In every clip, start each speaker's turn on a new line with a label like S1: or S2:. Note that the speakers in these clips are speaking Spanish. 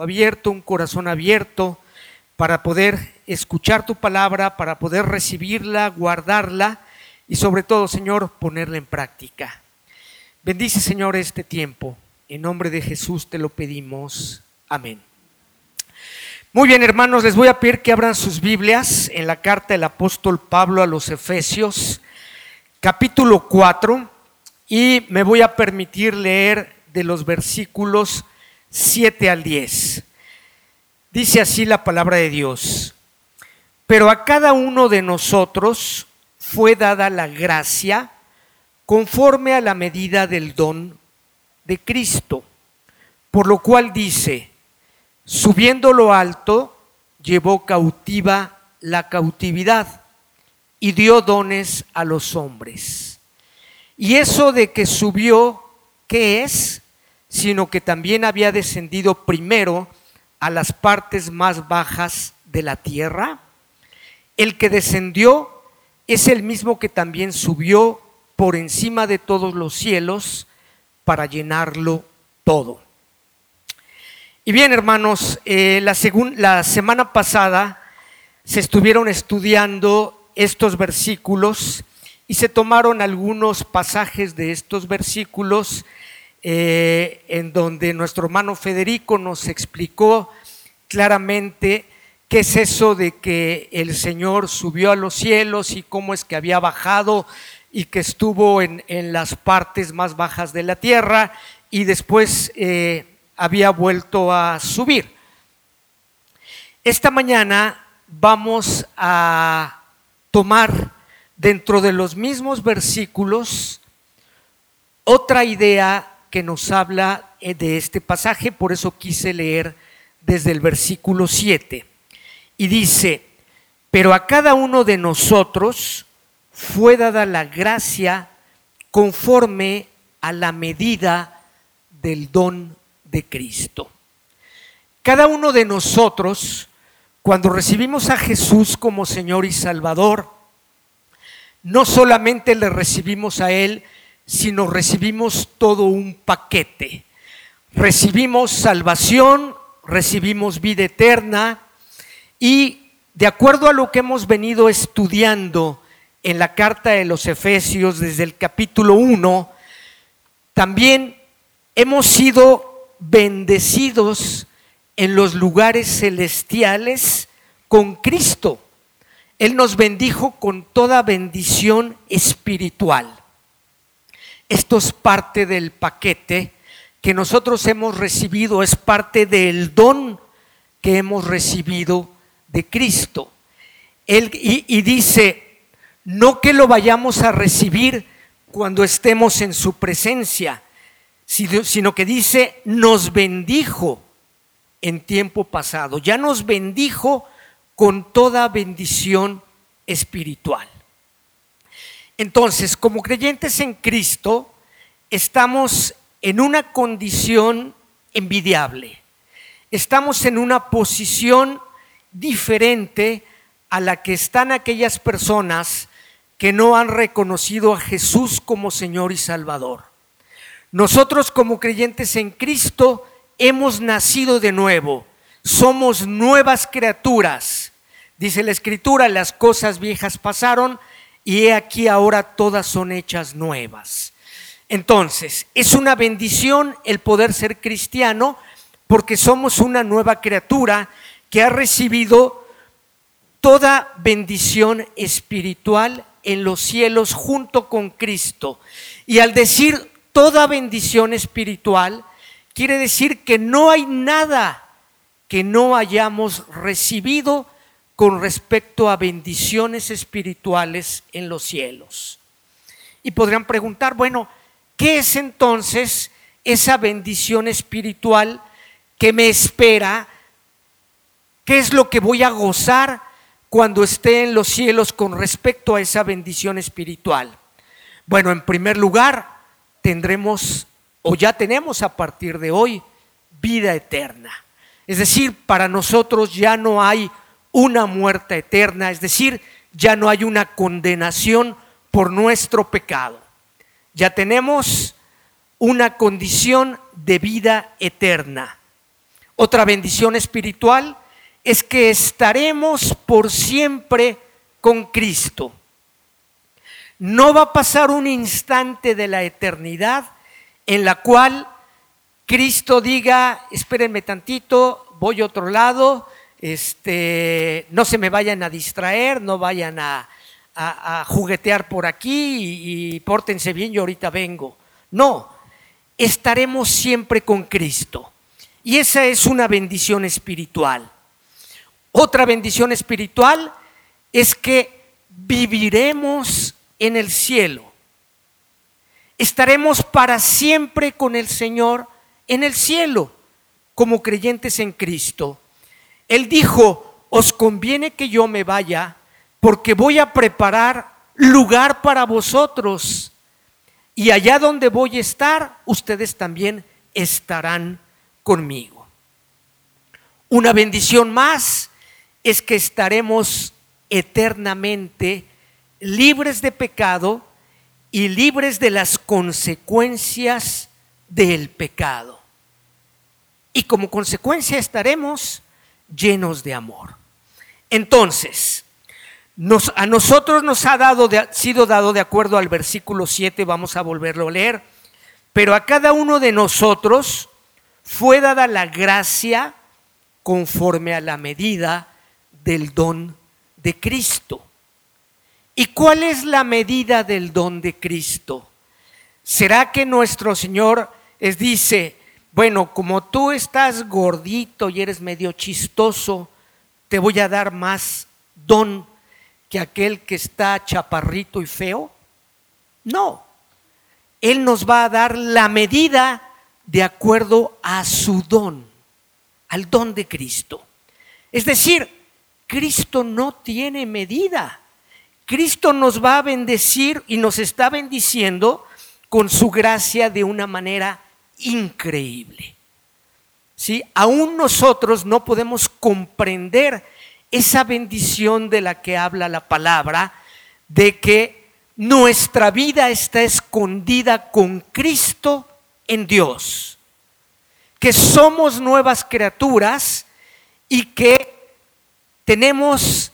S1: abierto, un corazón abierto para poder escuchar tu palabra, para poder recibirla, guardarla y sobre todo, Señor, ponerla en práctica. Bendice, Señor, este tiempo. En nombre de Jesús te lo pedimos. Amén. Muy bien, hermanos, les voy a pedir que abran sus Biblias en la carta del apóstol Pablo a los Efesios, capítulo 4, y me voy a permitir leer de los versículos 7 al 10. Dice así la palabra de Dios. Pero a cada uno de nosotros fue dada la gracia conforme a la medida del don de Cristo. Por lo cual dice, subiendo lo alto, llevó cautiva la cautividad y dio dones a los hombres. Y eso de que subió, ¿qué es? Sino que también había descendido primero a las partes más bajas de la tierra. El que descendió es el mismo que también subió por encima de todos los cielos para llenarlo todo. Y bien, hermanos, eh, la, la semana pasada se estuvieron estudiando estos versículos y se tomaron algunos pasajes de estos versículos eh, en donde nuestro hermano Federico nos explicó claramente qué es eso de que el Señor subió a los cielos y cómo es que había bajado y que estuvo en, las partes más bajas de la tierra y después eh, había vuelto a subir. Esta mañana vamos a tomar dentro de los mismos versículos otra idea que nos habla eh, de este pasaje, por eso quise leer desde el versículo 7. Y dice, pero a cada uno de nosotros fue dada la gracia conforme a la medida del don de Cristo. Cada uno de nosotros, cuando recibimos a Jesús como Señor y Salvador, no solamente le recibimos a Él, sino recibimos todo un paquete. Recibimos salvación, recibimos vida eterna y de acuerdo a lo que hemos venido estudiando en la carta de los Efesios desde el capítulo 1, también hemos sido bendecidos en los lugares celestiales con Cristo. Él nos bendijo con toda bendición espiritual. Esto es parte del paquete que nosotros hemos recibido, es parte del don que hemos recibido de Cristo. Él, y, dice, no que lo vayamos a recibir cuando estemos en su presencia, sino que dice, nos bendijo en tiempo pasado, ya nos bendijo con toda bendición espiritual. Entonces, como creyentes en Cristo, estamos en una condición envidiable. Estamos en una posición diferente a la que están aquellas personas que no han reconocido a Jesús como Señor y Salvador. Nosotros como creyentes en Cristo hemos nacido de nuevo, somos nuevas criaturas. Dice la Escritura, las cosas viejas pasaron, y he aquí ahora todas son hechas nuevas. Entonces, es una bendición el poder ser cristiano porque somos una nueva criatura que ha recibido toda bendición espiritual en los cielos junto con Cristo. Y al decir toda bendición espiritual, quiere decir que no hay nada que no hayamos recibido con respecto a bendiciones espirituales en los cielos. Y podrían preguntar, bueno, ¿qué es entonces esa bendición espiritual que me espera? ¿Qué es lo que voy a gozar cuando esté en los cielos con respecto a esa bendición espiritual? Bueno, en primer lugar, tendremos o ya tenemos a partir de hoy vida eterna. Es decir, para nosotros ya no hay una muerte eterna, es decir, ya no hay una condenación por nuestro pecado. Ya tenemos una condición de vida eterna. Otra bendición espiritual es que estaremos por siempre con Cristo. No va a pasar un instante de la eternidad en la cual Cristo diga, espérenme tantito, voy a otro lado, este, no se me vayan a distraer, no vayan a, juguetear por aquí y, y pórtense bien, yo ahorita vengo. No, estaremos siempre con Cristo. Y esa es una bendición espiritual. Otra bendición espiritual es que viviremos en el cielo. Estaremos para siempre con el Señor en el cielo como creyentes en Cristo. Él dijo, os conviene que yo me vaya porque voy a preparar lugar para vosotros. Y allá donde voy a estar, ustedes también estarán conmigo. Una bendición más es que estaremos eternamente libres de pecado y libres de las consecuencias del pecado. Y como consecuencia estaremos llenos de amor. Entonces, a nosotros nos ha dado sido dado de acuerdo al versículo 7, vamos a volverlo a leer, pero a cada uno de nosotros fue dada la gracia conforme a la medida del don de Cristo. ¿Y cuál es la medida del don de Cristo? ¿Será que nuestro Señor les dice, bueno, como tú estás gordito y eres medio chistoso, te voy a dar más don que aquel que está chaparrito y feo? No, Él nos va a dar la medida de acuerdo a su don, al don de Cristo. Es decir, Cristo no tiene medida. Cristo nos va a bendecir y nos está bendiciendo con su gracia de una manera increíble. ¿Sí? Aún nosotros no podemos comprender esa bendición de la que habla la palabra, de que nuestra vida está escondida con Cristo en Dios, que somos nuevas criaturas y que tenemos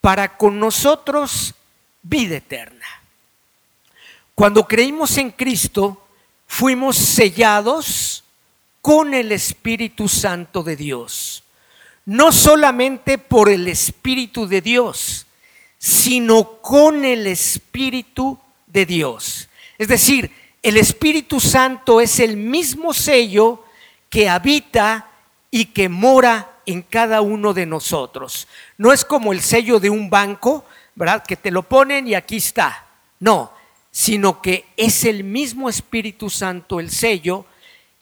S1: para con nosotros vida eterna. Cuando creímos en Cristo, fuimos sellados con el Espíritu Santo de Dios. No solamente por el Espíritu de Dios, sino con el Espíritu de Dios. Es decir, el Espíritu Santo es el mismo sello que habita y que mora en cada uno de nosotros. No es como el sello de un banco, ¿verdad? Que te lo ponen y aquí está. No, sino que es el mismo Espíritu Santo el sello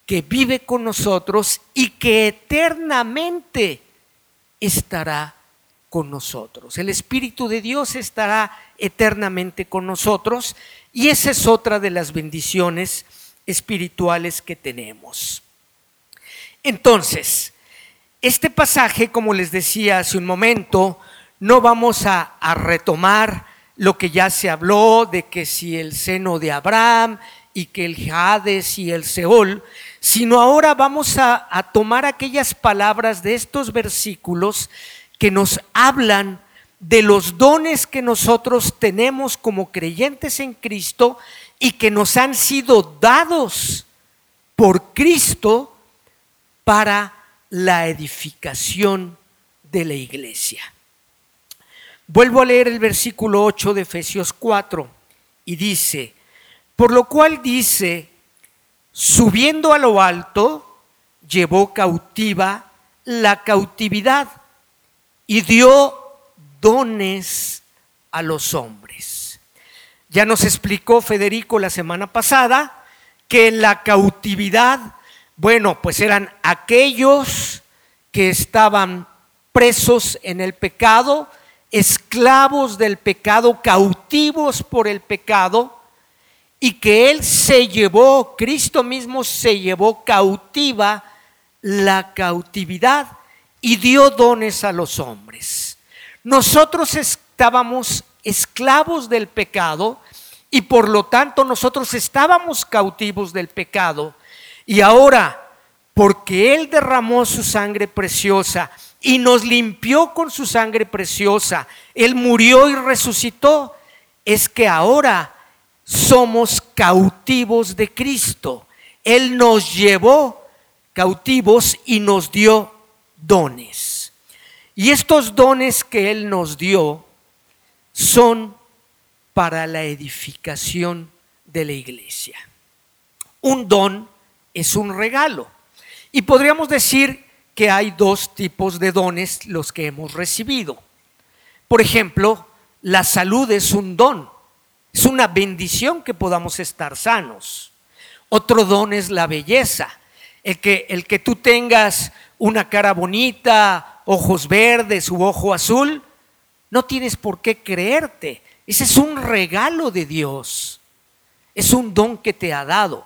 S1: que vive con nosotros y que eternamente estará con nosotros. El Espíritu de Dios estará eternamente con nosotros y esa es otra de las bendiciones espirituales que tenemos. Entonces, este pasaje, como les decía hace un momento, no vamos a, retomar lo que ya se habló de que si el seno de Abraham y que el Hades y el Seol, sino ahora vamos a, a tomar aquellas palabras de estos versículos que nos hablan de los dones que nosotros tenemos como creyentes en Cristo y que nos han sido dados por Cristo para la edificación de la iglesia. Vuelvo a leer el versículo 8 de Efesios 4 y dice, por lo cual dice, subiendo a lo alto, llevó cautiva la cautividad y dio dones a los hombres. Ya nos explicó Federico la semana pasada que la cautividad, bueno, pues eran aquellos que estaban presos en el pecado, esclavos del pecado, cautivos por el pecado, y que Él se llevó, Cristo mismo se llevó cautiva la cautividad y dio dones a los hombres. Nosotros estábamos esclavos del pecado y por lo tanto nosotros estábamos cautivos del pecado. Y ahora, porque Él derramó su sangre preciosa y nos limpió con su sangre preciosa. Él murió y resucitó. Es que ahora somos cautivos de Cristo. Él nos llevó cautivos y nos dio dones. Y estos dones que Él nos dio son para la edificación de la iglesia. Un don es un regalo. Y podríamos decir que hay dos tipos de dones los que hemos recibido. Por ejemplo, la salud es un don, es una bendición que podamos estar sanos. Otro don es la belleza, el que, el que tú tengas una cara bonita, ojos verdes u ojo azul, no tienes por qué creerte. Ese es un regalo de Dios, es un don que te ha dado.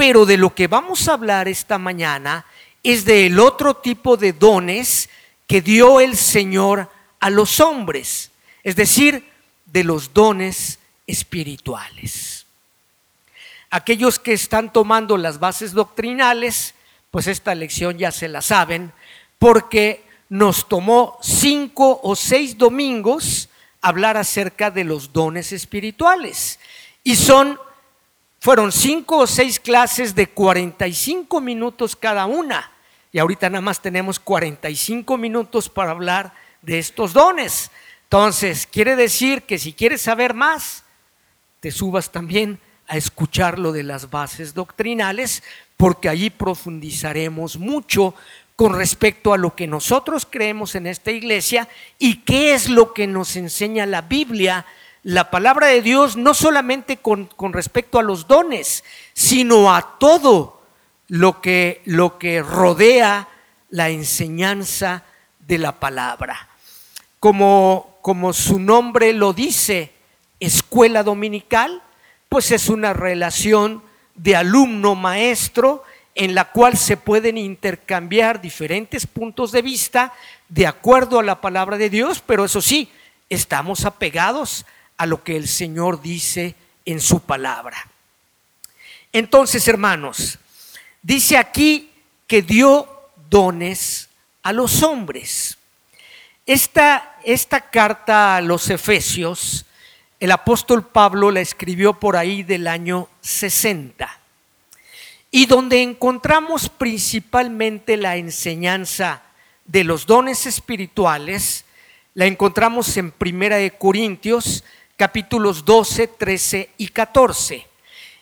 S1: Pero de lo que vamos a hablar esta mañana es del otro tipo de dones que dio el Señor a los hombres, es decir, de los dones espirituales. Aquellos que están tomando las bases doctrinales, pues esta lección ya se la saben, porque nos tomó cinco o seis domingos hablar acerca de los dones espirituales. Y son fueron cinco o seis clases de 45 minutos cada una. Y ahorita nada más tenemos 45 minutos para hablar de estos dones. Entonces, quiere decir que si quieres saber más, te subas también a escuchar lo de las bases doctrinales, porque allí profundizaremos mucho con respecto a lo que nosotros creemos en esta iglesia y qué es lo que nos enseña la Biblia la palabra de Dios no solamente con, respecto a los dones, sino a todo lo que, lo que rodea la enseñanza de la palabra. Como, como su nombre lo dice, escuela dominical, pues es una relación de alumno-maestro en la cual se pueden intercambiar diferentes puntos de vista de acuerdo a la palabra de Dios, pero eso sí, estamos apegados a lo que el Señor dice en su palabra. Entonces, hermanos, dice aquí que dio dones a los hombres. Esta, esta carta a los Efesios, el apóstol Pablo la escribió por ahí del año 60 y donde encontramos principalmente la enseñanza de los dones espirituales, la encontramos en Primera de Corintios capítulos 12, 13 y 14.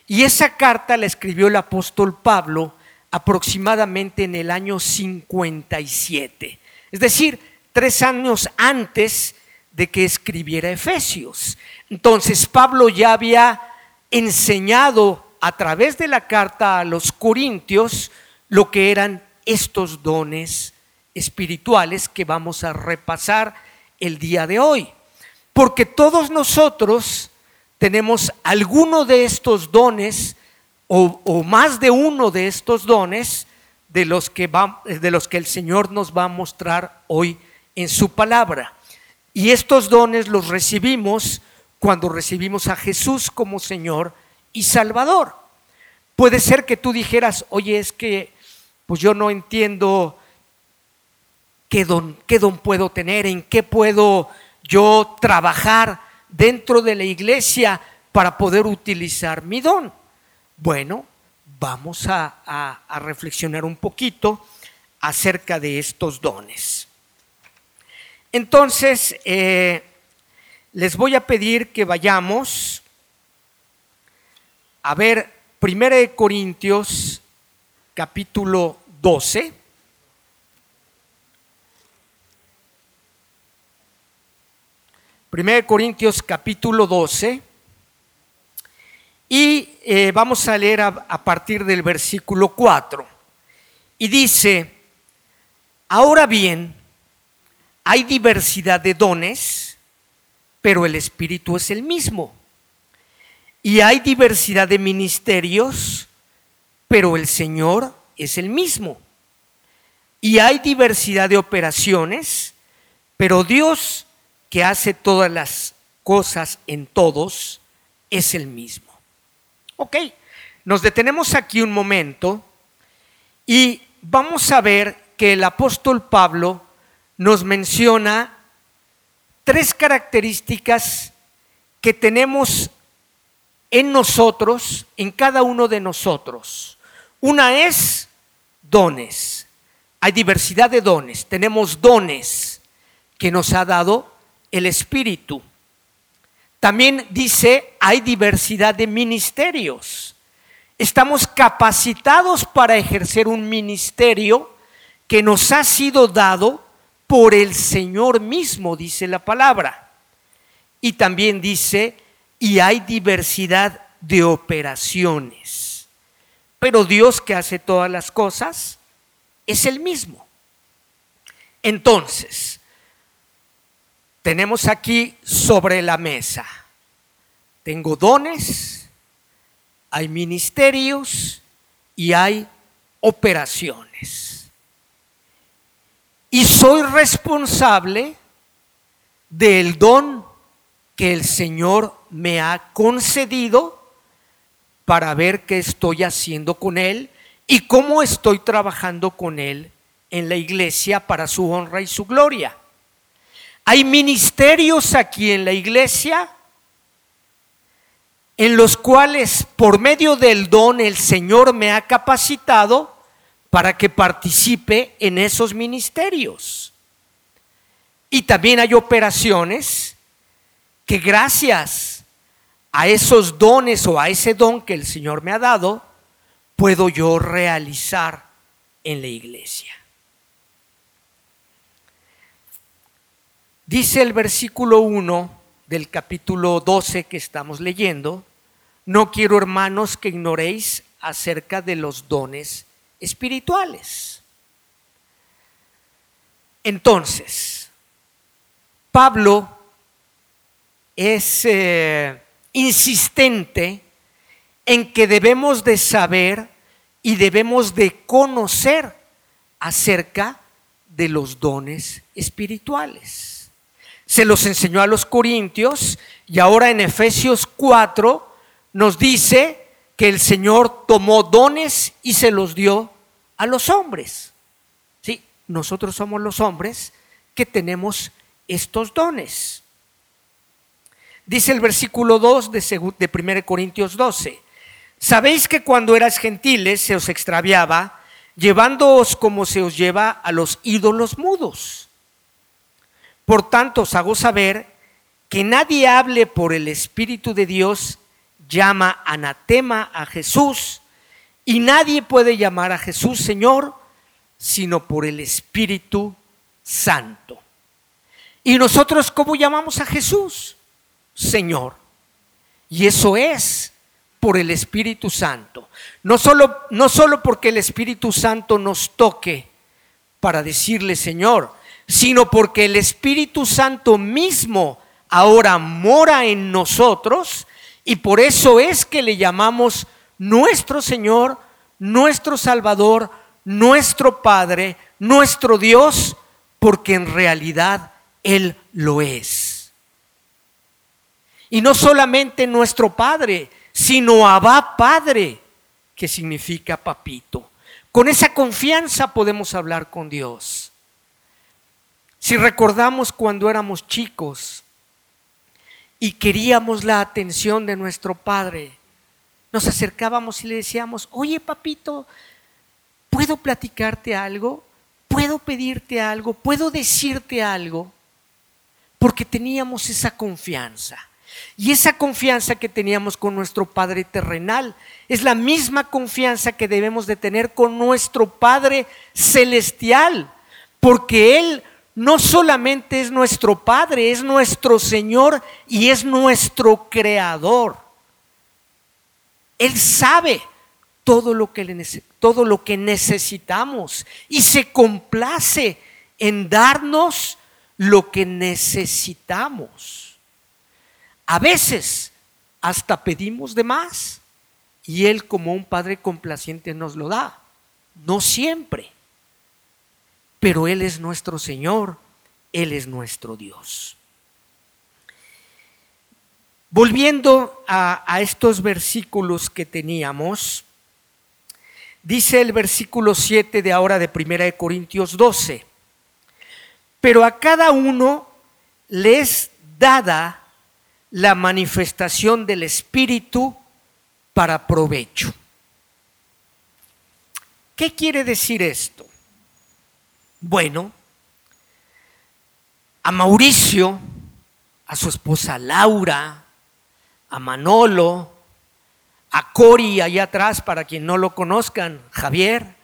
S1: Y esa carta la escribió el apóstol Pablo aproximadamente en el año 57, es decir, tres años antes de que escribiera Efesios. Entonces Pablo ya había enseñado a través de la carta a los Corintios lo que eran estos dones espirituales que vamos a repasar el día de hoy. Porque todos nosotros tenemos alguno de estos dones o, más de uno de estos dones de los, que de los que el Señor nos va a mostrar hoy en su palabra. Y estos dones los recibimos cuando recibimos a Jesús como Señor y Salvador. Puede ser que tú dijeras, oye, es que pues yo no entiendo qué don, qué don puedo tener, en qué puedo yo trabajar dentro de la iglesia para poder utilizar mi don? Bueno, vamos a, reflexionar un poquito acerca de estos dones. Entonces, eh, les voy a pedir que vayamos a ver 1 Corintios capítulo 12. 1 Corintios capítulo 12 y eh, vamos a leer a, partir del versículo 4. Y dice, ahora bien, hay diversidad de dones, pero el Espíritu es el mismo. Y hay diversidad de ministerios, pero el Señor es el mismo. Y hay diversidad de operaciones, pero Dios que hace todas las cosas en todos es el mismo. Ok, nos detenemos aquí un momento y vamos a ver que el apóstol Pablo nos menciona tres características que tenemos en nosotros, en cada uno de nosotros. Una es dones. Hay diversidad de dones. Tenemos dones que nos ha dado el Espíritu. También dice, hay diversidad de ministerios. Estamos capacitados para ejercer un ministerio que nos ha sido dado por el Señor mismo, dice la palabra. Y también dice, y hay diversidad de operaciones. Pero Dios que hace todas las cosas es el mismo. Entonces, tenemos aquí sobre la mesa, tengo dones, hay ministerios y hay operaciones. Y soy responsable del don que el Señor me ha concedido para ver qué estoy haciendo con Él y cómo estoy trabajando con Él en la iglesia para su honra y su gloria. Hay ministerios aquí en la iglesia en los cuales por medio del don el Señor me ha capacitado para que participe en esos ministerios. Y también hay operaciones que gracias a esos dones o a ese don que el Señor me ha dado, puedo yo realizar en la iglesia. Dice el versículo 1 del capítulo 12 que estamos leyendo, no quiero hermanos que ignoréis acerca de los dones espirituales. Entonces, Pablo es eh, insistente en que debemos de saber y debemos de conocer acerca de los dones espirituales. Se los enseñó a los corintios y ahora en Efesios 4 nos dice que el Señor tomó dones y se los dio a los hombres. Sí, nosotros somos los hombres que tenemos estos dones. Dice el versículo 2 de, de 1 Corintios 12, sabéis que cuando eras gentiles se os extraviaba, llevándoos como se os lleva a los ídolos mudos. Por tanto os hago saber que nadie hable por el Espíritu de Dios, llama anatema a Jesús, y nadie puede llamar a Jesús Señor, sino por el Espíritu Santo. ¿Y nosotros cómo llamamos a Jesús? Señor. Y eso es por el Espíritu Santo. No solo, no solo porque el Espíritu Santo nos toque para decirle Señor, sino porque el Espíritu Santo mismo ahora mora en nosotros y por eso es que le llamamos nuestro Señor, nuestro Salvador, nuestro Padre, nuestro Dios, porque en realidad Él lo es. Y no solamente nuestro Padre, sino Abba Padre, que significa papito. Con esa confianza podemos hablar con Dios. Si recordamos cuando éramos chicos y queríamos la atención de nuestro Padre, nos acercábamos y le decíamos, oye papito, ¿puedo platicarte algo? ¿Puedo pedirte algo? ¿Puedo decirte algo? Porque teníamos esa confianza. Y esa confianza que teníamos con nuestro Padre terrenal es la misma confianza que debemos de tener con nuestro Padre celestial, porque Él no solamente es nuestro Padre, es nuestro Señor y es nuestro Creador. Él sabe todo lo que, todo lo que necesitamos y se complace en darnos lo que necesitamos. A veces hasta pedimos de más y Él como un Padre complaciente nos lo da. No siempre. Pero Él es nuestro Señor, Él es nuestro Dios. Volviendo a, estos versículos que teníamos, Dice el versículo 7 de ahora de 1 de Corintios 12. Pero a cada uno le es dada la manifestación del Espíritu para provecho. ¿Qué quiere decir esto? Bueno, a Mauricio, a su esposa Laura, a Manolo, a Cori allá atrás, para quien no lo conozcan, Javier,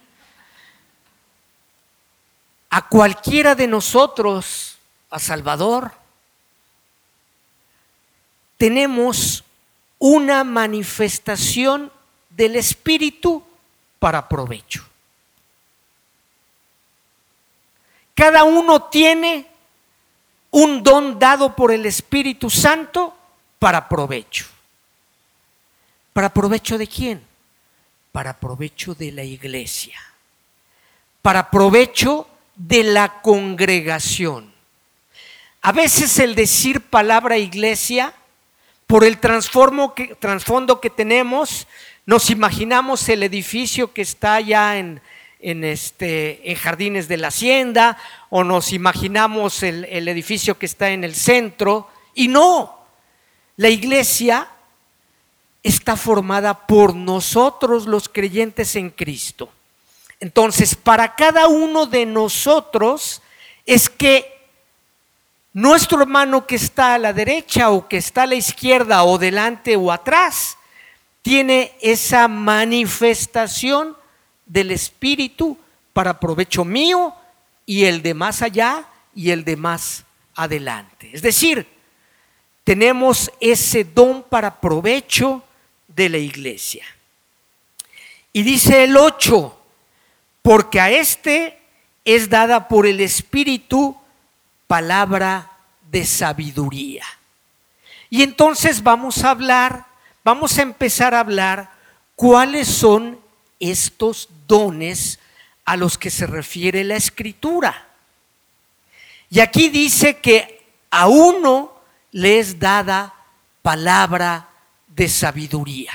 S1: a cualquiera de nosotros, a Salvador, tenemos una manifestación del Espíritu para provecho. Cada uno tiene un don dado por el Espíritu Santo para provecho. ¿Para provecho de quién? Para provecho de la iglesia. Para provecho de la congregación. A veces el decir palabra iglesia, por el que, trasfondo que tenemos, nos imaginamos el edificio que está allá en, este, en Jardines de la Hacienda, o nos imaginamos el, el edificio que está en el centro, y no, la iglesia está formada por nosotros los creyentes en Cristo. Entonces, para cada uno de nosotros es que nuestro hermano que está a la derecha o que está a la izquierda o delante o atrás, tiene esa manifestación del Espíritu para provecho mío y el de más allá y el de más adelante. Es decir, tenemos ese don para provecho de la iglesia. Y dice el 8, porque a este es dada por el Espíritu palabra de sabiduría. Y entonces vamos a hablar, vamos a empezar a hablar cuáles son estos dones a los que se refiere la escritura. Y aquí dice que a uno le es dada palabra de sabiduría.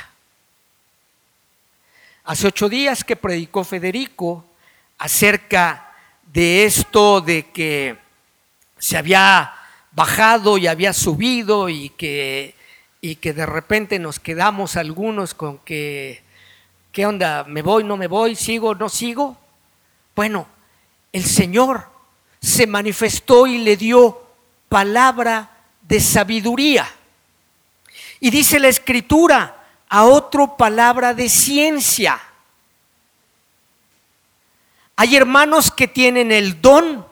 S1: Hace ocho días que predicó Federico acerca de esto de que se había bajado y había subido y que, y que de repente nos quedamos algunos con que, ¿qué onda? ¿Me voy, no me voy? ¿Sigo, no sigo? Bueno, el Señor se manifestó y le dio palabra de sabiduría. Y dice la escritura, a otro palabra de ciencia. Hay hermanos que tienen el don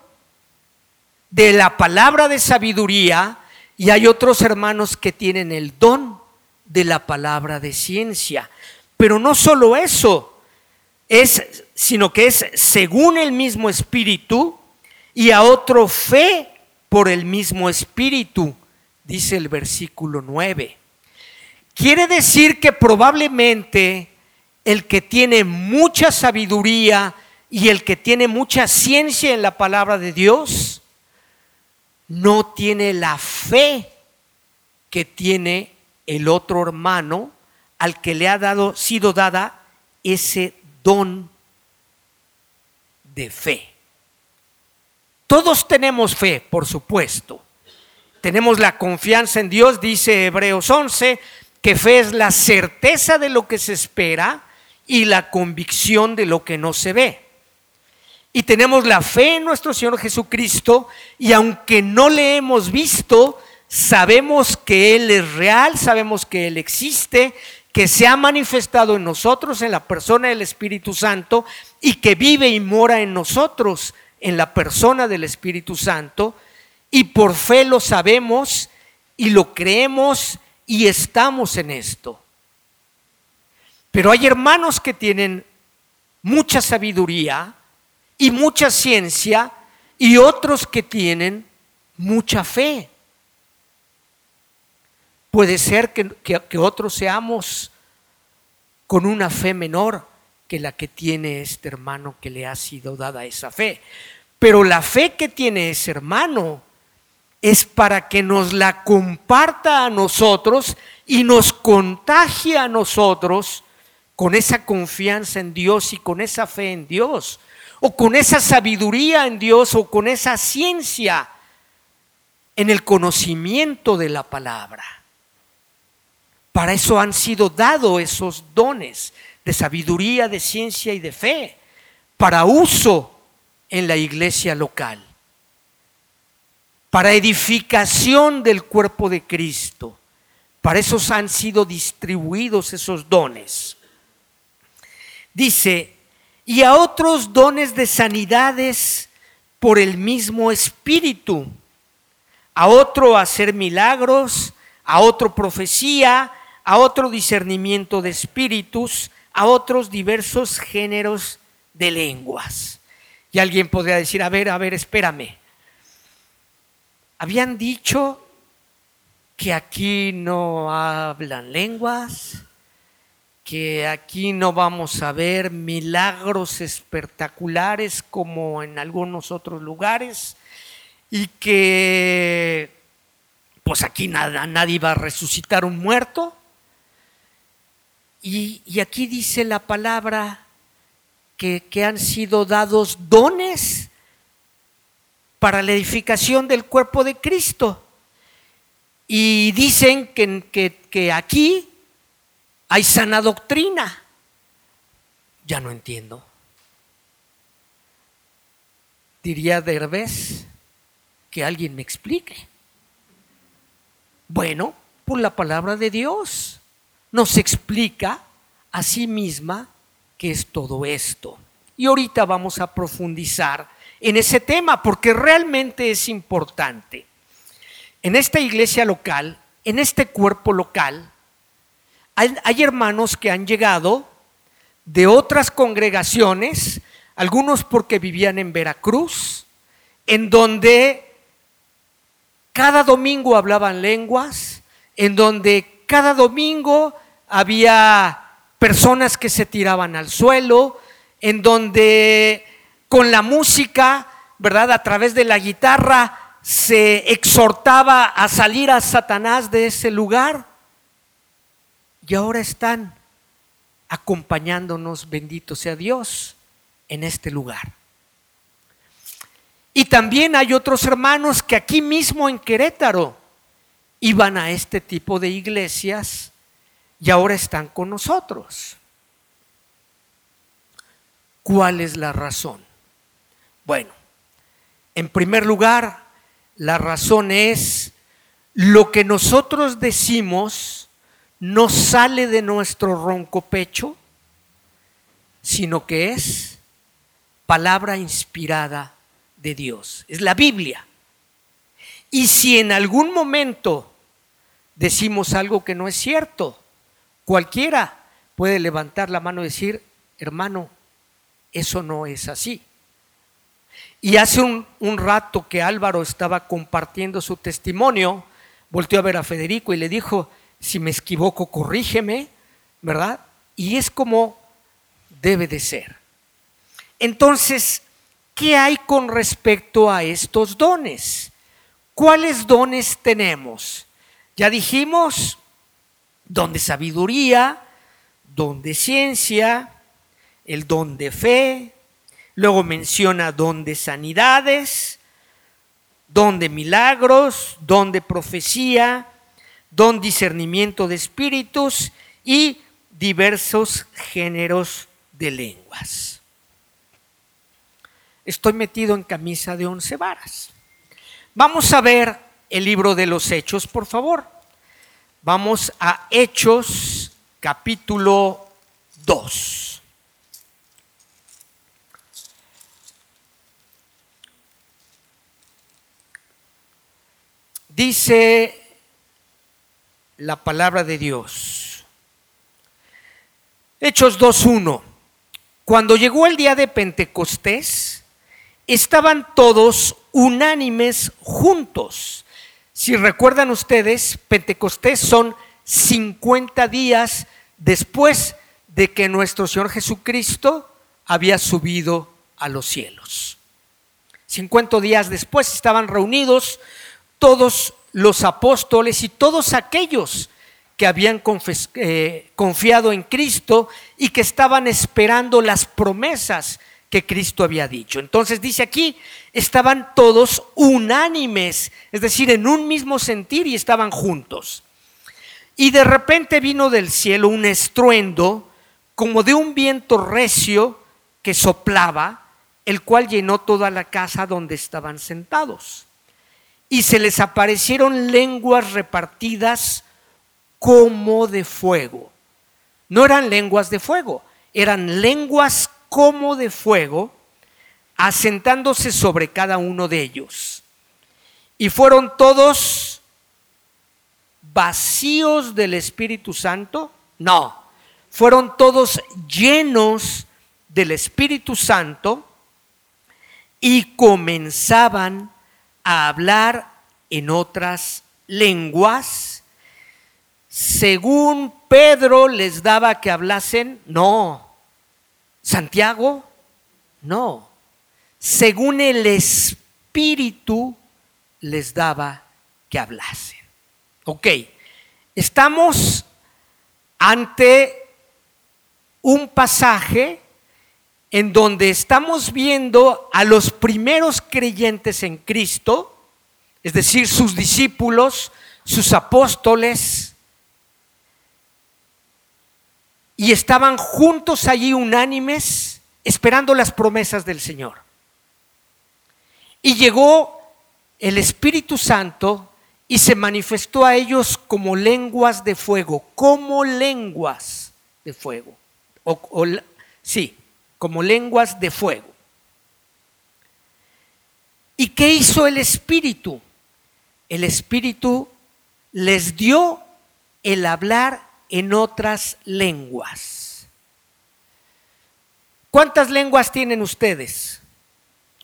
S1: de la palabra de sabiduría y hay otros hermanos que tienen el don de la palabra de ciencia. Pero no solo eso, es sino que es según el mismo espíritu y a otro fe por el mismo espíritu, dice el versículo 9. Quiere decir que probablemente el que tiene mucha sabiduría y el que tiene mucha ciencia en la palabra de Dios, no tiene la fe que tiene el otro hermano al que le ha dado, sido dada ese don de fe. Todos tenemos fe, por supuesto. Tenemos la confianza en Dios, dice Hebreos 11, que fe es la certeza de lo que se espera y la convicción de lo que no se ve. Y tenemos la fe en nuestro Señor Jesucristo y aunque no le hemos visto, sabemos que Él es real, sabemos que Él existe, que se ha manifestado en nosotros en la persona del Espíritu Santo y que vive y mora en nosotros en la persona del Espíritu Santo. Y por fe lo sabemos y lo creemos y estamos en esto. Pero hay hermanos que tienen mucha sabiduría y mucha ciencia y otros que tienen mucha fe. Puede ser que, otros seamos con una fe menor que la que tiene este hermano que le ha sido dada esa fe. Pero la fe que tiene ese hermano es para que nos la comparta a nosotros y nos contagie a nosotros con esa confianza en Dios y con esa fe en Dios, o con esa sabiduría en Dios, o con esa ciencia en el conocimiento de la palabra. Para eso han sido dados esos dones de sabiduría, de ciencia y de fe, para uso en la iglesia local, para edificación del cuerpo de Cristo. Para eso han sido distribuidos esos dones. Dice, y a otros dones de sanidades por el mismo Espíritu, a otro hacer milagros, a otro profecía, a otro discernimiento de espíritus, a otros diversos géneros de lenguas. Y alguien podría decir, a ver, a ver, espérame. Habían dicho que aquí no hablan lenguas, que aquí no vamos a ver milagros espectaculares como en algunos otros lugares y que pues aquí nada, nadie va a resucitar un muerto. Y, aquí dice la palabra que, que, han sido dados dones para la edificación del cuerpo de Cristo. Y dicen que, que, aquí hay sana doctrina. Ya no entiendo. Diría Derbez que alguien me explique. Bueno, por la palabra de Dios nos explica a sí misma qué es todo esto. Y ahorita vamos a profundizar en ese tema porque realmente es importante. En esta iglesia local, en este cuerpo local, hay, hay hermanos que han llegado de otras congregaciones, algunos porque vivían en Veracruz, en donde cada domingo hablaban lenguas, en donde cada domingo había personas que se tiraban al suelo, en donde con la música, ¿verdad? A través de la guitarra se exhortaba a salir a Satanás de ese lugar. Y ahora están acompañándonos, bendito sea Dios, en este lugar. Y también hay otros hermanos que aquí mismo en Querétaro iban a este tipo de iglesias y ahora están con nosotros. ¿Cuál es la razón? Bueno, en primer lugar, la razón es lo que nosotros decimos no sale de nuestro ronco pecho, sino que es palabra inspirada de Dios. Es la Biblia. Y si en algún momento decimos algo que no es cierto, cualquiera puede levantar la mano y decir, hermano, eso no es así. Y hace un, rato que Álvaro estaba compartiendo su testimonio, volteó a ver a Federico y le dijo, si me equivoco, corrígeme, ¿verdad? Y es como debe de ser. Entonces, ¿qué hay con respecto a estos dones? ¿Cuáles dones tenemos? Ya dijimos, don de sabiduría, don de ciencia, el don de fe, luego menciona don de sanidades, don de milagros, don de profecía, don discernimiento de espíritus y diversos géneros de lenguas. Estoy metido en camisa de once varas. Vamos a ver el libro de los Hechos, por favor. Vamos a Hechos capítulo 2. Dice la palabra de Dios. Hechos 2.1. Cuando llegó el día de Pentecostés, estaban todos unánimes juntos. Si recuerdan ustedes, Pentecostés son 50 días después de que nuestro Señor Jesucristo había subido a los cielos. 50 días después estaban reunidos todos los apóstoles y todos aquellos que habían eh, confiado en Cristo y que estaban esperando las promesas que Cristo había dicho. Entonces dice aquí, estaban todos unánimes, es decir, en un mismo sentir y estaban juntos. Y de repente vino del cielo un estruendo como de un viento recio que soplaba, el cual llenó toda la casa donde estaban sentados. Y se les aparecieron lenguas repartidas como de fuego. No eran lenguas de fuego, eran lenguas como de fuego, asentándose sobre cada uno de ellos. Y fueron todos vacíos del Espíritu Santo. No, fueron todos llenos del Espíritu Santo y comenzaban a hablar en otras lenguas, según Pedro les daba que hablasen, no, Santiago, no. Según el Espíritu les daba que hablasen. Ok, estamos ante un pasaje en donde estamos viendo a los primeros creyentes en Cristo, es decir, sus discípulos, sus apóstoles, y estaban juntos allí unánimes esperando las promesas del Señor. Y llegó el Espíritu Santo y se manifestó a ellos como lenguas de fuego, como lenguas de fuego. O, sí, como lenguas de fuego. ¿Y qué hizo el Espíritu? El Espíritu les dio el hablar en otras lenguas. ¿Cuántas lenguas tienen ustedes?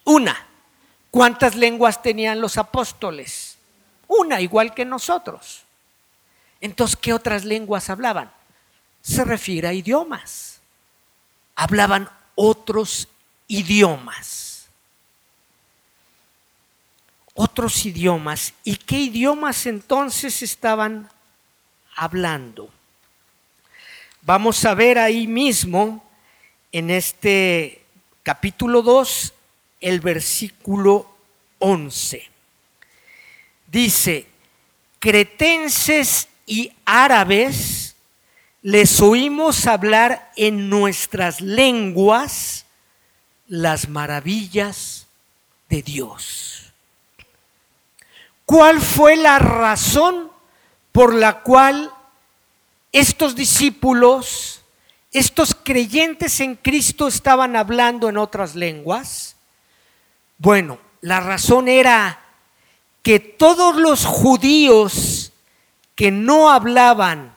S1: Una. ¿Cuántas lenguas tenían los apóstoles? Una, igual que nosotros. Entonces, ¿qué otras lenguas hablaban? Se refiere a idiomas. Hablaban otros idiomas. Otros idiomas. ¿Y qué idiomas entonces estaban hablando? Vamos a ver ahí mismo, en este capítulo 2, el versículo 11. Dice, cretenses y árabes les oímos hablar en nuestras lenguas las maravillas de Dios. ¿Cuál fue la razón por la cual estos discípulos, estos creyentes en Cristo estaban hablando en otras lenguas? Bueno, la razón era que todos los judíos que no hablaban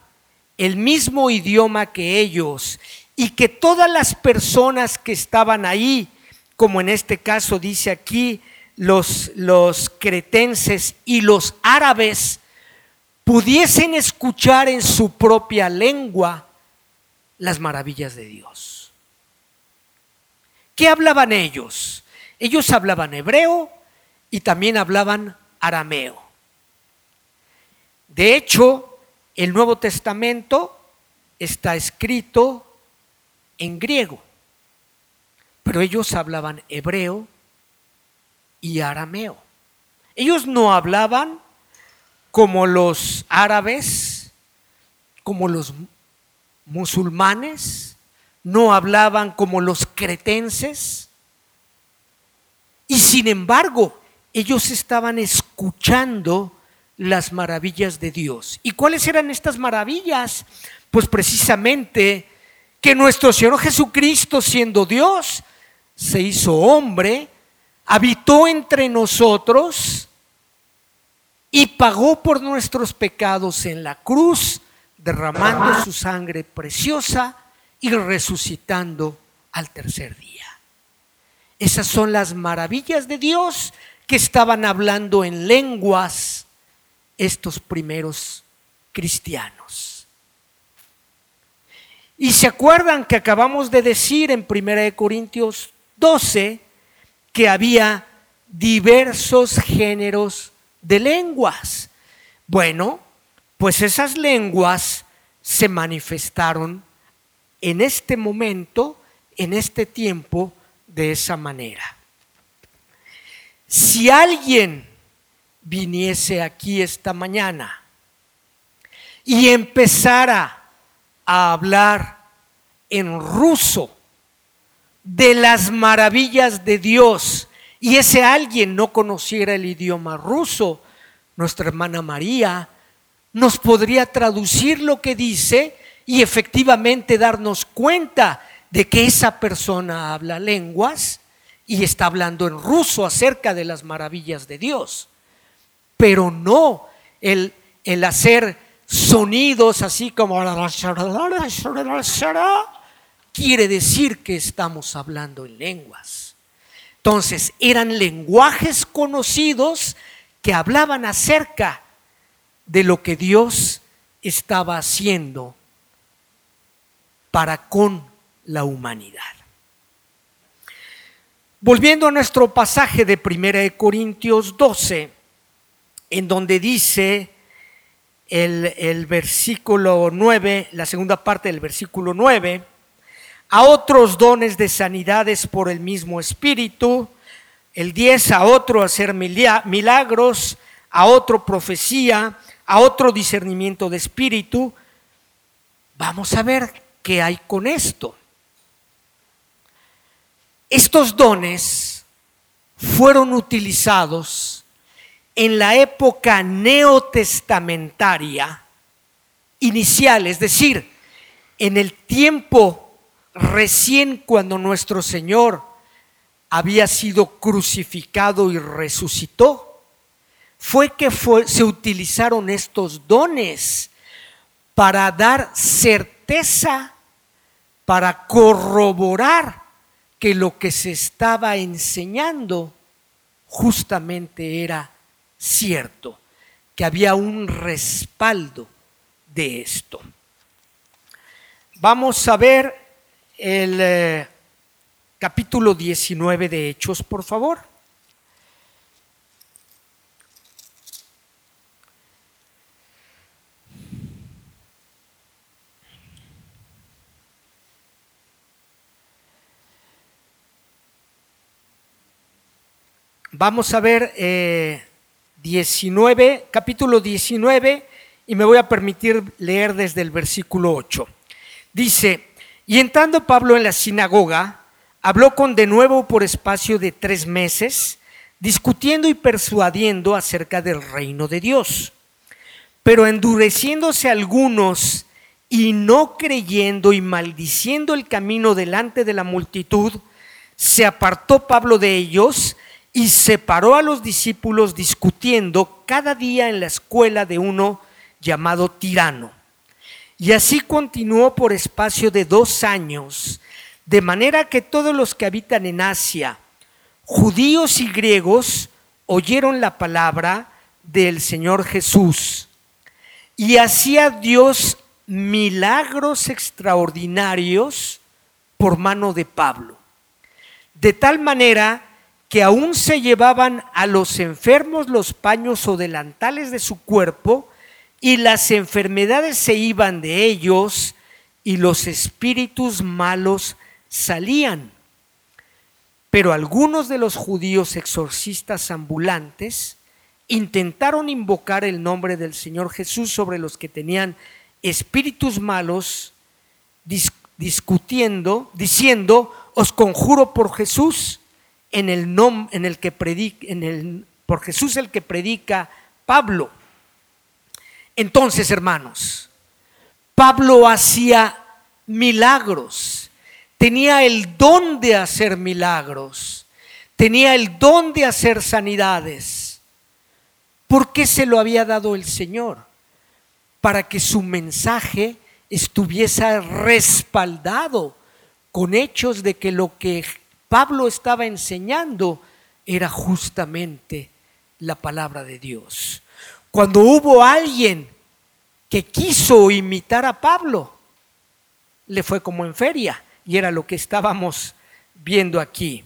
S1: el mismo idioma que ellos y que todas las personas que estaban ahí, como en este caso dice aquí, los, los cretenses y los árabes, pudiesen escuchar en su propia lengua las maravillas de Dios. ¿Qué hablaban ellos? Ellos hablaban hebreo y también hablaban arameo. De hecho, el Nuevo Testamento está escrito en griego, pero ellos hablaban hebreo y arameo. Ellos no hablaban como los árabes, como los musulmanes, no hablaban como los cretenses. Y sin embargo, ellos estaban escuchando las maravillas de Dios. ¿Y cuáles eran estas maravillas? Pues precisamente que nuestro Señor Jesucristo, siendo Dios, se hizo hombre, habitó entre nosotros, y pagó por nuestros pecados en la cruz, derramando su sangre preciosa y resucitando al tercer día. Esas son las maravillas de Dios que estaban hablando en lenguas estos primeros cristianos. Y se acuerdan que acabamos de decir en 1 Corintios 12 que había diversos géneros de lenguas. Bueno, Pues esas lenguas se manifestaron en este momento, en este tiempo, de esa manera. Si alguien viniese aquí esta mañana y empezara a hablar en ruso de las maravillas de Dios y ese alguien no conociera el idioma ruso, nuestra hermana María nos podría traducir lo que dice y efectivamente darnos cuenta de que esa persona habla lenguas y está hablando en ruso acerca de las maravillas de Dios. Pero no el, el hacer sonidos así como quiere decir que estamos hablando en lenguas. Entonces, eran lenguajes conocidos que hablaban acerca de lo que Dios estaba haciendo para con la humanidad. Volviendo a nuestro pasaje de 1 Corintios 12, en donde dice el, el, versículo 9, la segunda parte del versículo 9, a otros dones de sanidades por el mismo Espíritu, el 10 a otro hacer milagros, a otro profecía, a otro discernimiento de espíritu. Vamos a ver qué hay con esto. Estos dones fueron utilizados en la época neotestamentaria inicial, es decir, en el tiempo recién cuando nuestro Señor había sido crucificado y resucitó, fue que se utilizaron estos dones para dar certeza, para corroborar que lo que se estaba enseñando justamente era cierto, que había un respaldo de esto. Vamos a ver el eh, capítulo 19 de Hechos, por favor. Vamos a ver 19, eh, capítulo 19, y me voy a permitir leer desde el versículo 8. Dice, y entrando Pablo en la sinagoga, habló con de nuevo por espacio de tres meses, discutiendo y persuadiendo acerca del reino de Dios. Pero endureciéndose algunos y no creyendo y maldiciendo el camino delante de la multitud, se apartó Pablo de ellos, y separó a los discípulos discutiendo cada día en la escuela de uno llamado tirano. Y así continuó por espacio de dos años, de manera que todos los que habitan en Asia, judíos y griegos, oyeron la palabra del Señor Jesús. Y hacía Dios milagros extraordinarios por mano de Pablo. De tal manera que aún se llevaban a los enfermos los paños o delantales de su cuerpo y las enfermedades se iban de ellos y los espíritus malos salían. Pero algunos de los judíos exorcistas ambulantes intentaron invocar el nombre del Señor Jesús sobre los que tenían espíritus malos, discutiendo, diciendo, os conjuro por Jesús en el nombre en el que predica, por Jesús el que predica Pablo. Entonces, hermanos, Pablo hacía milagros, tenía el don de hacer milagros, tenía el don de hacer sanidades. ¿Por qué se lo había dado el Señor? Para que su mensaje estuviese respaldado con hechos de que lo que Pablo estaba enseñando era justamente la palabra de Dios. Cuando hubo alguien que quiso imitar a Pablo, le fue como en feria y era lo que estábamos viendo aquí.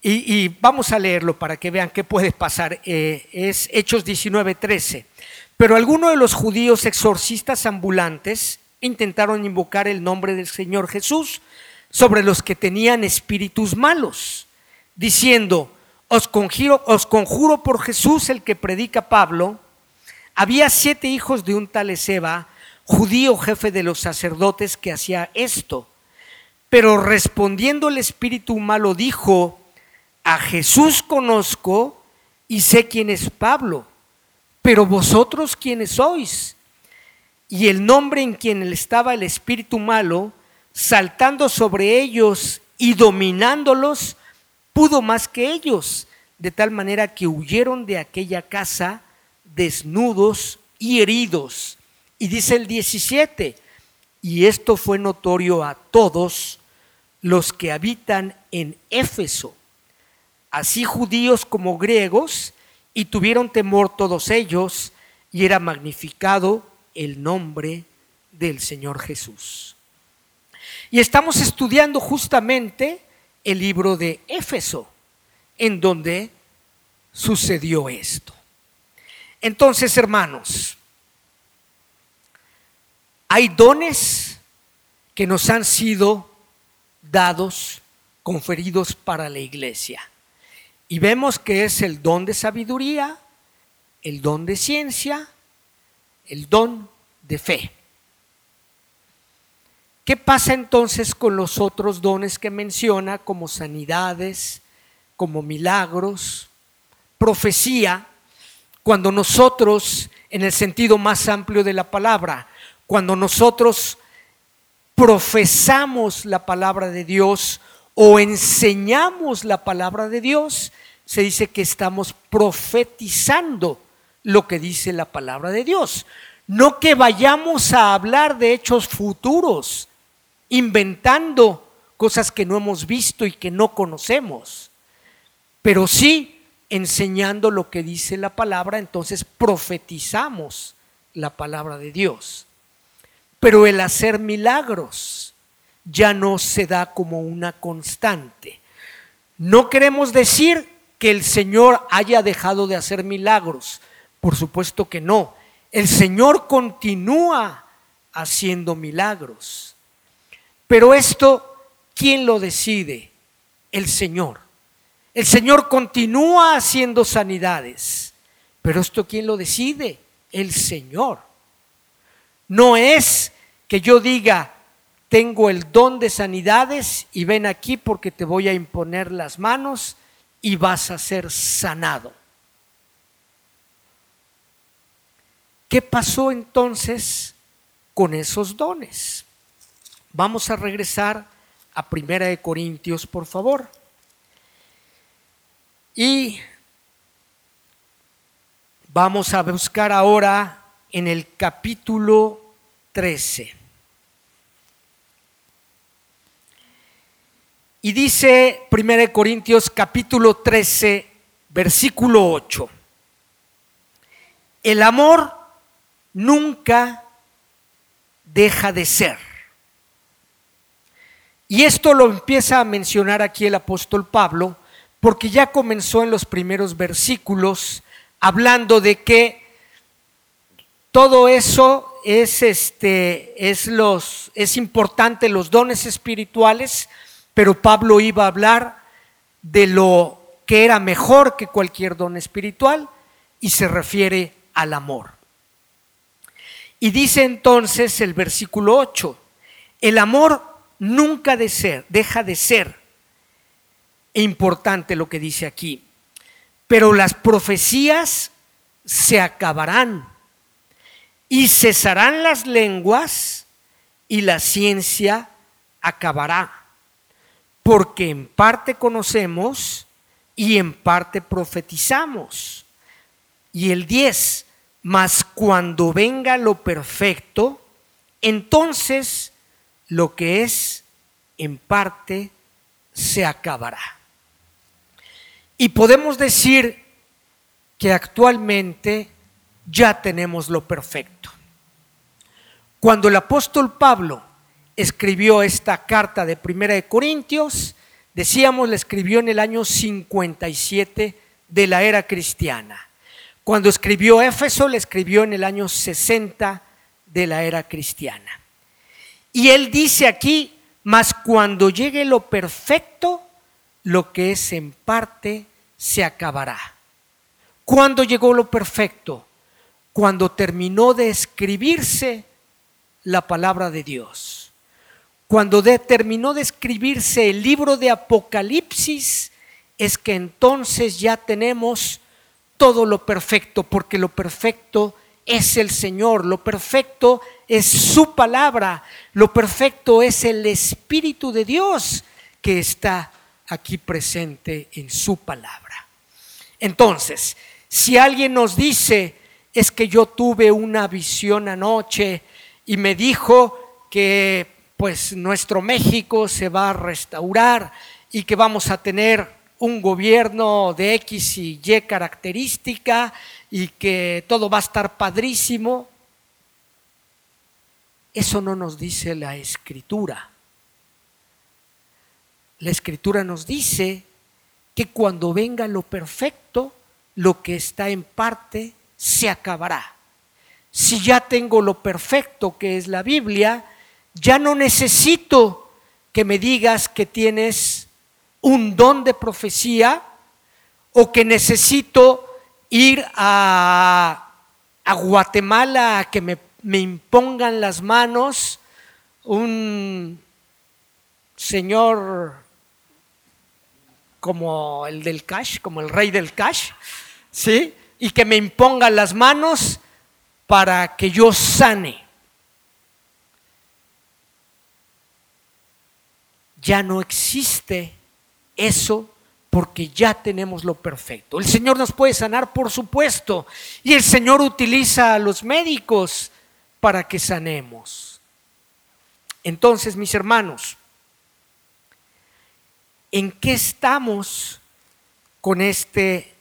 S1: Y, vamos a leerlo para que vean qué puede pasar. Eh, es Hechos 19:13. Pero algunos de los judíos exorcistas ambulantes intentaron invocar el nombre del Señor Jesús sobre los que tenían espíritus malos, diciendo, os conjuro, os conjuro por Jesús el que predica Pablo, había siete hijos de un tal Ezeba, judío jefe de los sacerdotes, que hacía esto. Pero respondiendo el espíritu malo dijo, a Jesús conozco y sé quién es Pablo, pero vosotros quiénes sois. Y el nombre en quien estaba el espíritu malo, saltando sobre ellos y dominándolos, pudo más que ellos, de tal manera que huyeron de aquella casa desnudos y heridos. Y dice el 17, y esto fue notorio a todos los que habitan en Éfeso, así judíos como griegos, y tuvieron temor todos ellos, y era magnificado el nombre del Señor Jesús. Y estamos estudiando justamente el libro de Éfeso, en donde sucedió esto. Entonces, hermanos, hay dones que nos han sido dados, conferidos para la iglesia. Y vemos que es el don de sabiduría, el don de ciencia, el don de fe. ¿Qué pasa entonces con los otros dones que menciona, como sanidades, como milagros, profecía, cuando nosotros, en el sentido más amplio de la palabra, cuando nosotros profesamos la palabra de Dios o enseñamos la palabra de Dios, se dice que estamos profetizando lo que dice la palabra de Dios. No que vayamos a hablar de hechos futuros, inventando cosas que no hemos visto y que no conocemos, pero sí enseñando lo que dice la palabra, entonces profetizamos la palabra de Dios. Pero el hacer milagros ya no se da como una constante. No queremos decir que el Señor haya dejado de hacer milagros, por supuesto que no. El Señor continúa haciendo milagros. Pero esto, ¿quién lo decide? El Señor. El Señor continúa haciendo sanidades. Pero esto, ¿quién lo decide? El Señor. No es que yo diga, tengo el don de sanidades y ven aquí porque te voy a imponer las manos y vas a ser sanado. ¿Qué pasó entonces con esos dones? Vamos a regresar a Primera de Corintios, por favor. Y vamos a buscar ahora en el capítulo 13. Y dice Primera de Corintios capítulo 13, versículo 8. El amor nunca deja de ser. Y esto lo empieza a mencionar aquí el apóstol Pablo, porque ya comenzó en los primeros versículos hablando de que todo eso es este es los es importante los dones espirituales, pero Pablo iba a hablar de lo que era mejor que cualquier don espiritual y se refiere al amor. Y dice entonces el versículo 8, el amor nunca de ser, deja de ser importante lo que dice aquí. Pero las profecías se acabarán y cesarán las lenguas y la ciencia acabará. Porque en parte conocemos y en parte profetizamos. Y el 10, mas cuando venga lo perfecto, entonces lo que es en parte se acabará. Y podemos decir que actualmente ya tenemos lo perfecto. Cuando el apóstol Pablo escribió esta carta de Primera de Corintios, decíamos, la escribió en el año 57 de la era cristiana. Cuando escribió Éfeso, le escribió en el año 60 de la era cristiana. Y él dice aquí, mas cuando llegue lo perfecto, lo que es en parte se acabará. ¿Cuándo llegó lo perfecto? Cuando terminó de escribirse la palabra de Dios. Cuando terminó de escribirse el libro de Apocalipsis, es que entonces ya tenemos todo lo perfecto, porque lo perfecto es el Señor, lo perfecto es su palabra, lo perfecto es el Espíritu de Dios que está aquí presente en su palabra. Entonces, si alguien nos dice, es que yo tuve una visión anoche y me dijo que pues nuestro México se va a restaurar y que vamos a tener un gobierno de X y Y característica y que todo va a estar padrísimo. Eso no nos dice la escritura. La escritura nos dice que cuando venga lo perfecto, lo que está en parte se acabará. Si ya tengo lo perfecto que es la Biblia, ya no necesito que me digas que tienes un don de profecía o que necesito ir a, Guatemala a que me, me impongan las manos un señor como el del cash, como el rey del cash, ¿sí? Y que me imponga las manos para que yo sane. Ya no existe eso porque ya tenemos lo perfecto. El Señor nos puede sanar, por supuesto, y el Señor utiliza a los médicos para que sanemos. Entonces, mis hermanos, ¿en qué estamos con este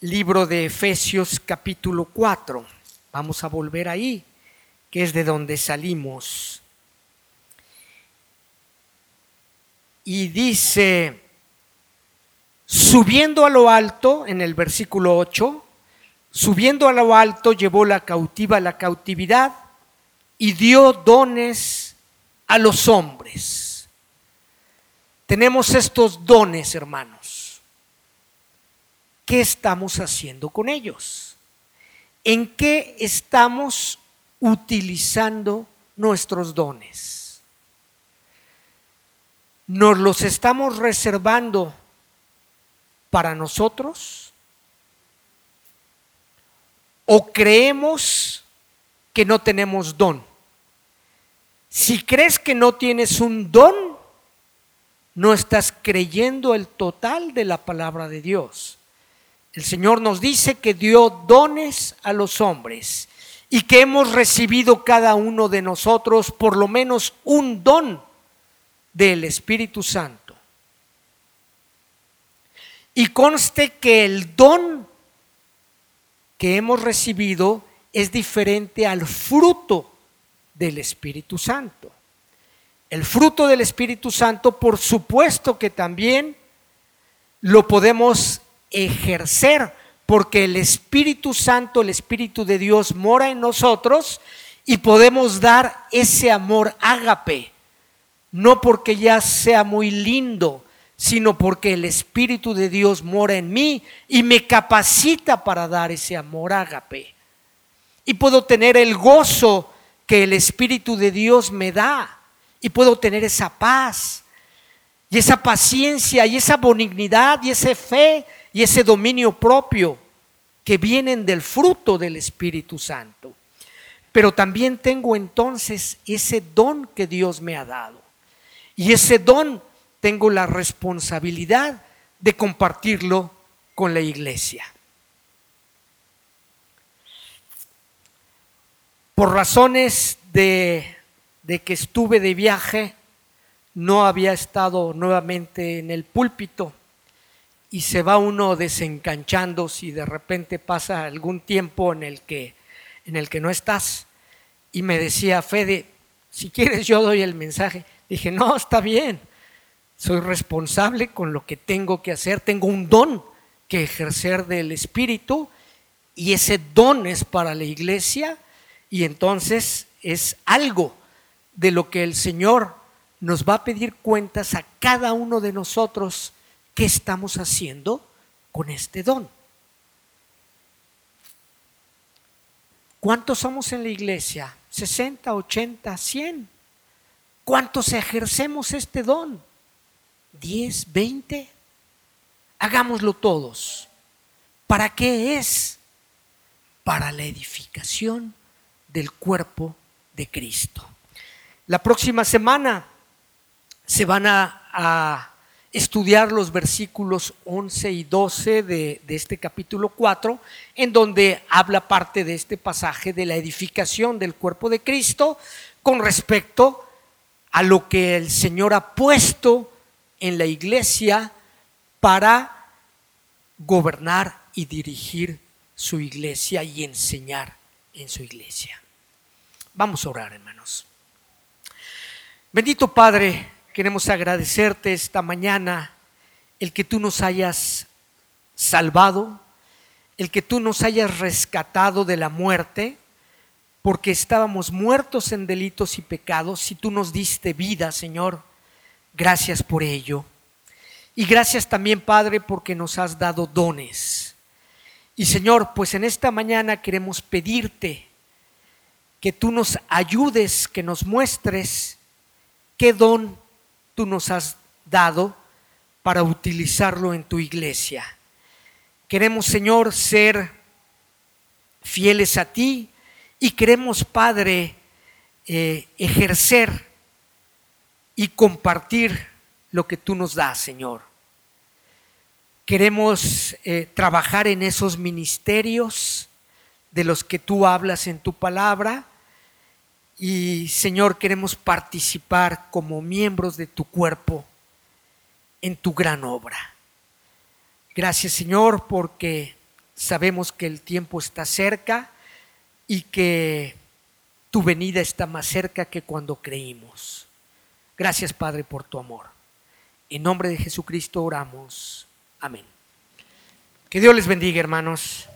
S1: libro de Efesios capítulo 4? Vamos a volver ahí, que es de donde salimos. Y dice, Subiendo a lo alto, en el versículo 8, subiendo a lo alto llevó la cautiva la cautividad y dio dones a los hombres. Tenemos estos dones, hermanos. ¿Qué estamos haciendo con ellos? ¿En qué estamos utilizando nuestros dones? ¿Nos los estamos reservando para nosotros? ¿O creemos que no tenemos don? Si crees que no tienes un don, no estás creyendo el total de la palabra de Dios. El Señor nos dice que dio dones a los hombres y que hemos recibido cada uno de nosotros por lo menos un don del Espíritu Santo. Y conste que el don que hemos recibido es diferente al fruto del Espíritu Santo. El fruto del Espíritu Santo, por supuesto que también lo podemos ejercer, porque el Espíritu Santo, el Espíritu de Dios mora en nosotros y podemos dar ese amor ágape, no porque ya sea muy lindo, sino porque el Espíritu de Dios mora en mí y me capacita para dar ese amor ágape. Y puedo tener el gozo que el Espíritu de Dios me da. Y puedo tener esa paz y esa paciencia y esa benignidad y esa fe y ese dominio propio que vienen del fruto del Espíritu Santo. Pero también tengo entonces ese don que Dios me ha dado. Y ese don tengo la responsabilidad de compartirlo con la iglesia. Por razones de, que estuve de viaje, no había estado nuevamente en el púlpito y se va uno desencanchando si de repente pasa algún tiempo en el que, en el que no estás. Y me decía, Fede, si quieres yo doy el mensaje. Dije, no, está bien soy responsable con lo que tengo que hacer, tengo un don que ejercer del Espíritu y ese don es para la iglesia y entonces es algo de lo que el Señor nos va a pedir cuentas a cada uno de nosotros qué estamos haciendo con este don. ¿Cuántos somos en la iglesia? ¿60, 80, 100? ¿Cuántos ejercemos este don? ¿10, 20? Hagámoslo todos. ¿Para qué es? Para la edificación del cuerpo de Cristo. La próxima semana se van a, estudiar los versículos 11 y 12 de, de, este capítulo 4, en donde habla parte de este pasaje de la edificación del cuerpo de Cristo con respecto a lo que el Señor ha puesto en la iglesia para gobernar y dirigir su iglesia y enseñar en su iglesia. Vamos a orar, hermanos. Bendito Padre, queremos agradecerte esta mañana el que tú nos hayas salvado, el que tú nos hayas rescatado de la muerte, porque estábamos muertos en delitos y pecados y tú nos diste vida, Señor. Gracias por ello. Y gracias también, Padre, porque nos has dado dones. Y Señor, pues en esta mañana queremos pedirte que tú nos ayudes, que nos muestres qué don tú nos has dado para utilizarlo en tu iglesia. Queremos, Señor, ser fieles a ti y queremos, Padre, eh, ejercer y compartir lo que tú nos das, Señor. Queremos eh, trabajar en esos ministerios de los que tú hablas en tu palabra y Señor, queremos participar como miembros de tu cuerpo en tu gran obra. Gracias Señor porque sabemos que el tiempo está cerca y que tu venida está más cerca que cuando creímos. Gracias Padre por tu amor. En nombre de Jesucristo oramos. Amén. Que Dios les bendiga hermanos.